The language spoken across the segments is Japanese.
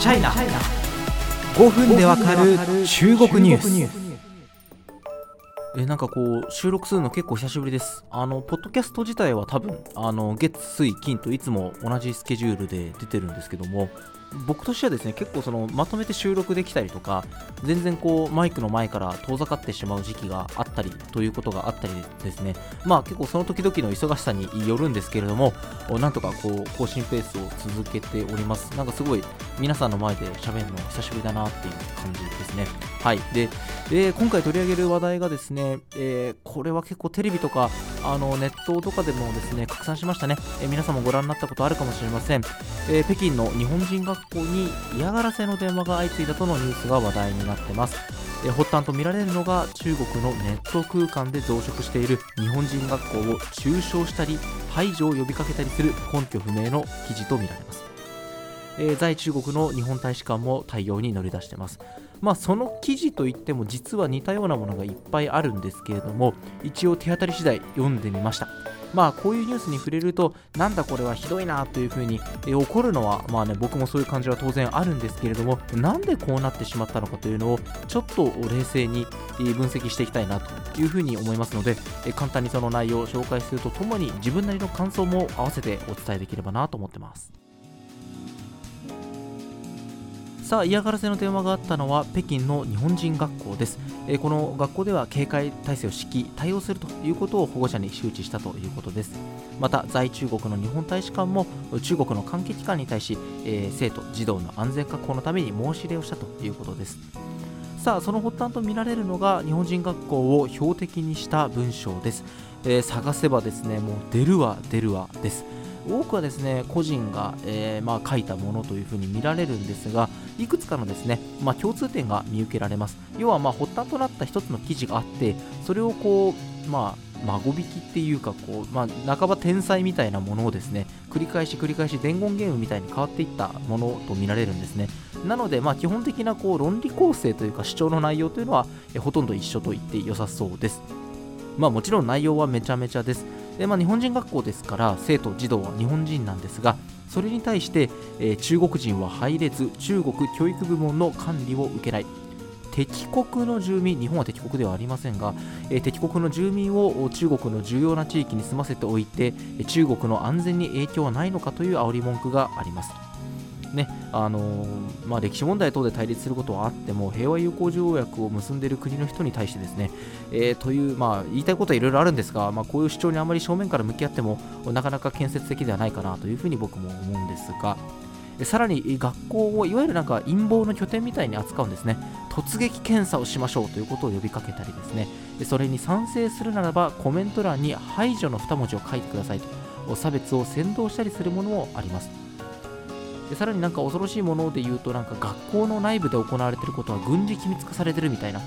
チャイナ5分でわかる中国ニュース。えなんかこう収録するの結構久しぶりです。あのポッドキャスト自体は多分あの月水金といつも同じスケジュールで出てるんですけども僕としてはですね結構そのまとめて収録できたりとか全然こうマイクの前から遠ざかってしまう時期があったりということがあったりですね。まあ結構その時々の忙しさによるんですけれどもなんとかこう更新ペースを続けております。なんかすごい皆さんの前で喋るの久しぶりだなっていう感じですね。はい。で、えー、今回取り上げる話題がですね、えー、これは結構テレビとかあのネットとかでもですね拡散しましたね、えー、皆さんもご覧になったことあるかもしれません、え北京の日本人学校に嫌がらせの電話が相次いだとのニュースが話題になってます。発端とみられるのが中国のネット空間で増殖している日本人学校を中傷したり排除を呼びかけたりする根拠不明の記事とみられます、えー、在中国の日本大使館も対応に乗り出してます。まあ、その記事といっても実は似たようなものがいっぱいあるんですけれども一応手当たり次第読んでみました。まあこういうニュースに触れるとなんだこれはひどいなというふうに、え怒るのはまあね僕もそういう感じは当然あるんですけれどもなんでこうなってしまったのかというのをちょっと冷静に分析していきたいなというふうに思いますので簡単にその内容を紹介するとともに自分なりの感想も合わせてお伝えできればなと思ってます。さあ嫌がらせの電話があったのは北京の日本人学校です、えー、この学校では警戒体制を敷き対応するということを保護者に周知したということです。また在中国の日本大使館も中国の関係機関に対し、えー、生徒児童の安全確保のために申し入れをしたということです。さあその発端とみられるのが日本人学校を標的にした文章です、えー、探せばですねもう出るわ出るわです。多くはですね個人が、えー、まあ、書いたものというふうに見られるんですがいくつかのですね、まあ、共通点が見受けられます。要はまあ発端となった一つの記事があってそれをこうまあ孫引きっていうかこう、まあ、半ば天才みたいなものをですね繰り返し繰り返し伝言ゲームみたいに変わっていったものと見られるんですね。なので、まあ、基本的なこう論理構成というか主張の内容というのはほとんど一緒と言って良さそうです。まあもちろん内容はめちゃめちゃです。で、まあ、日本人学校ですから生徒児童は日本人なんですがそれに対して、えー、中国人は入れず中国教育部門の管理を受けない。敵国の住民日本は敵国ではありませんが、えー、敵国の住民を中国の重要な地域に住ませておいて中国の安全に影響はないのかという煽り文句があります。ね。あの、まあ、歴史問題等で対立することはあっても平和友好条約を結んでいる国の人に対してですね、えー、という、まあ、言いたいことはいろいろあるんですが、まあ、こういう主張にあまり正面から向き合ってもなかなか建設的ではないかなというふうに僕も思うんですがさらに学校をいわゆるなんか陰謀の拠点みたいに扱うんですね。突撃検査をしましょうということを呼びかけたりですね。それに賛成するならばコメント欄に排除の2文字を書いてくださいと。差別を扇動したりするものもあります。でさらになんか恐ろしいもので言うとなんか学校の内部で行われていることは軍事機密化されてるみたいな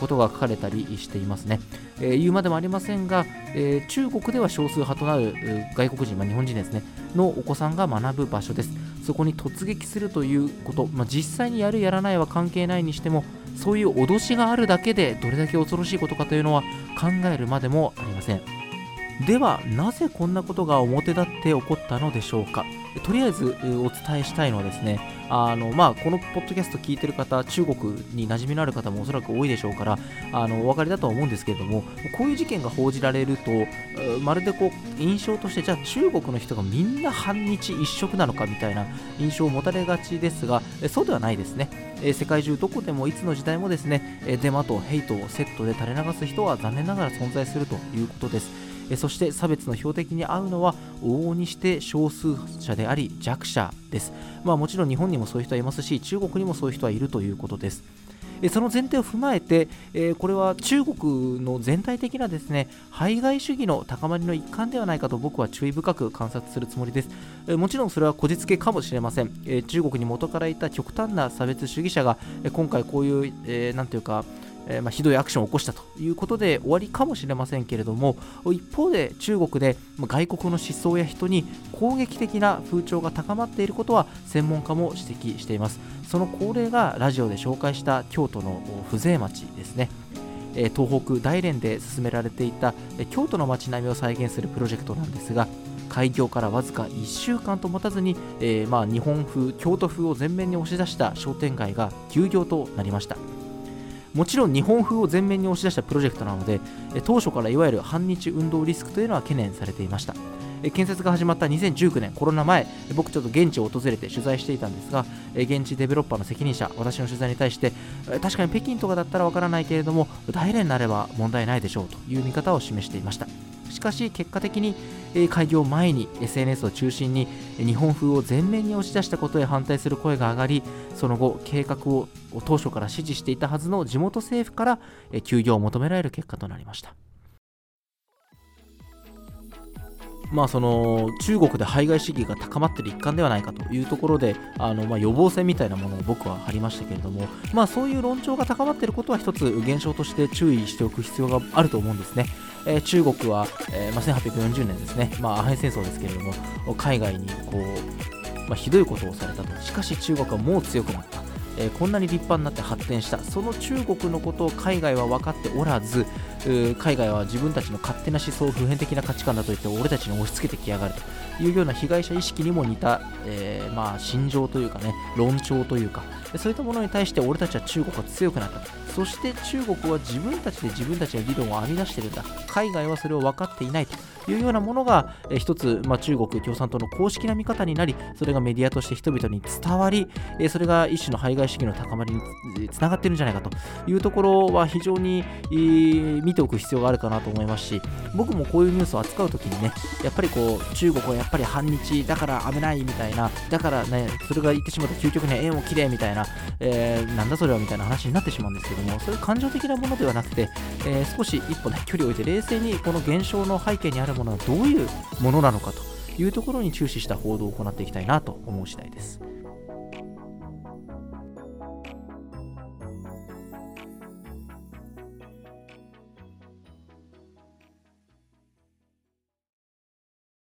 ことが書かれたりしていますね、えー、言うまでもありませんが、えー、中国では少数派となる外国人、まあ、日本人ですね。のお子さんが学ぶ場所です。そこに突撃するということ、まあ、実際にやるやらないは関係ないにしてもそういう脅しがあるだけでどれだけ恐ろしいことかというのは考えるまでもありません。ではなぜこんなことが表立って起こったのでしょうか？とりあえずお伝えしたいのはですねあの、まあ、このポッドキャスト聞いてる方中国に馴染みのある方もおそらく多いでしょうからあのお分かりだとは思うんですけれどもこういう事件が報じられるとまるでこう印象としてじゃあ中国の人がみんな反日一色なのかみたいな印象を持たれがちですがそうではないですね。世界中どこでもいつの時代もですねデマとヘイトをセットで垂れ流す人は残念ながら存在するということです。えそして差別の標的に合うのは往々にして少数者であり弱者です、まあ、もちろん日本にもそういう人はいますし中国にもそういう人はいるということですその前提を踏まえて、えこれは中国の全体的なですね排外主義の高まりの一環ではないかと僕は注意深く観察するつもりです。えもちろんそれはこじつけかもしれません。え中国に元からいた極端な差別主義者が、え今回こういう、えー、ていうか、え、ま、ひどいアクションを起こしたということで終わりかもしれませんけれども一方で中国で外国の思想や人に攻撃的な風潮が高まっていることは専門家も指摘しています。その恒例がラジオで紹介した京都の風情町ですね。東北大連で進められていた京都の街並みを再現するプロジェクトなんですが開業からわずか1週間と持たずに、えーまあ、日本風京都風を前面に押し出した商店街が休業となりました。もちろん日本風を前面に押し出したプロジェクトなので当初からいわゆる反日運動リスクというのは懸念されていました。建設が始まった2019年コロナ前僕ちょっと現地を訪れて取材していたんですが現地デベロッパーの責任者私の取材に対して確かに北京とかだったらわからないけれども大連になれば問題ないでしょうという見方を示していました。しかし結果的にえ開業前に SNS を中心に日本風を前面に押し出したことへ反対する声が上がりその後計画を当初から支持していたはずの地元政府からえ休業を求められる結果となりました。まあその中国で排外主義が高まっている一環ではないかというところであのまあ予防線みたいなものを僕は張りましたけれども、まあ、そういう論調が高まっていることは一つ現象として注意しておく必要があると思うんですね。えー中国は、えーまあ、1840年ですね、まあ、アヘン戦争ですけれども海外にこう、まあ、ひどいことをされたと。しかし中国はもう強くなった、えこんなに立派になって発展した。その中国のことを海外は分かっておらず海外は自分たちの勝手な思想普遍的な価値観だと言って俺たちに押し付けてきやがると。いうような被害者意識にも似た、えーまあ心情というかね論調というかそういったものに対して俺たちは中国は強くなった。そして中国は自分たちで自分たちの理論を編み出してるんだ。海外はそれを分かっていないと。いうようなものが、えー一つ、まあ、中国共産党の公式な見方になりそれがメディアとして人々に伝わり、えーそれが一種の排外主義の高まりにつながってるんじゃないかというところは非常に、見ておく必要があるかなと思いますし僕もこういうニュースを扱うときにねやっぱりこう中国はやっぱり反日だから危ないみたいなだからねそれが言ってしまうと究極には縁を切れみたいな、えーなんだそれはみたいな話になってしまうんですけどもそういう感情的なものではなくて、えー少し一歩ね距離を置いて冷静にこの現象の背景にあるものはどういうものなのかというところに注視した報道を行っていきたいなと思う次第です。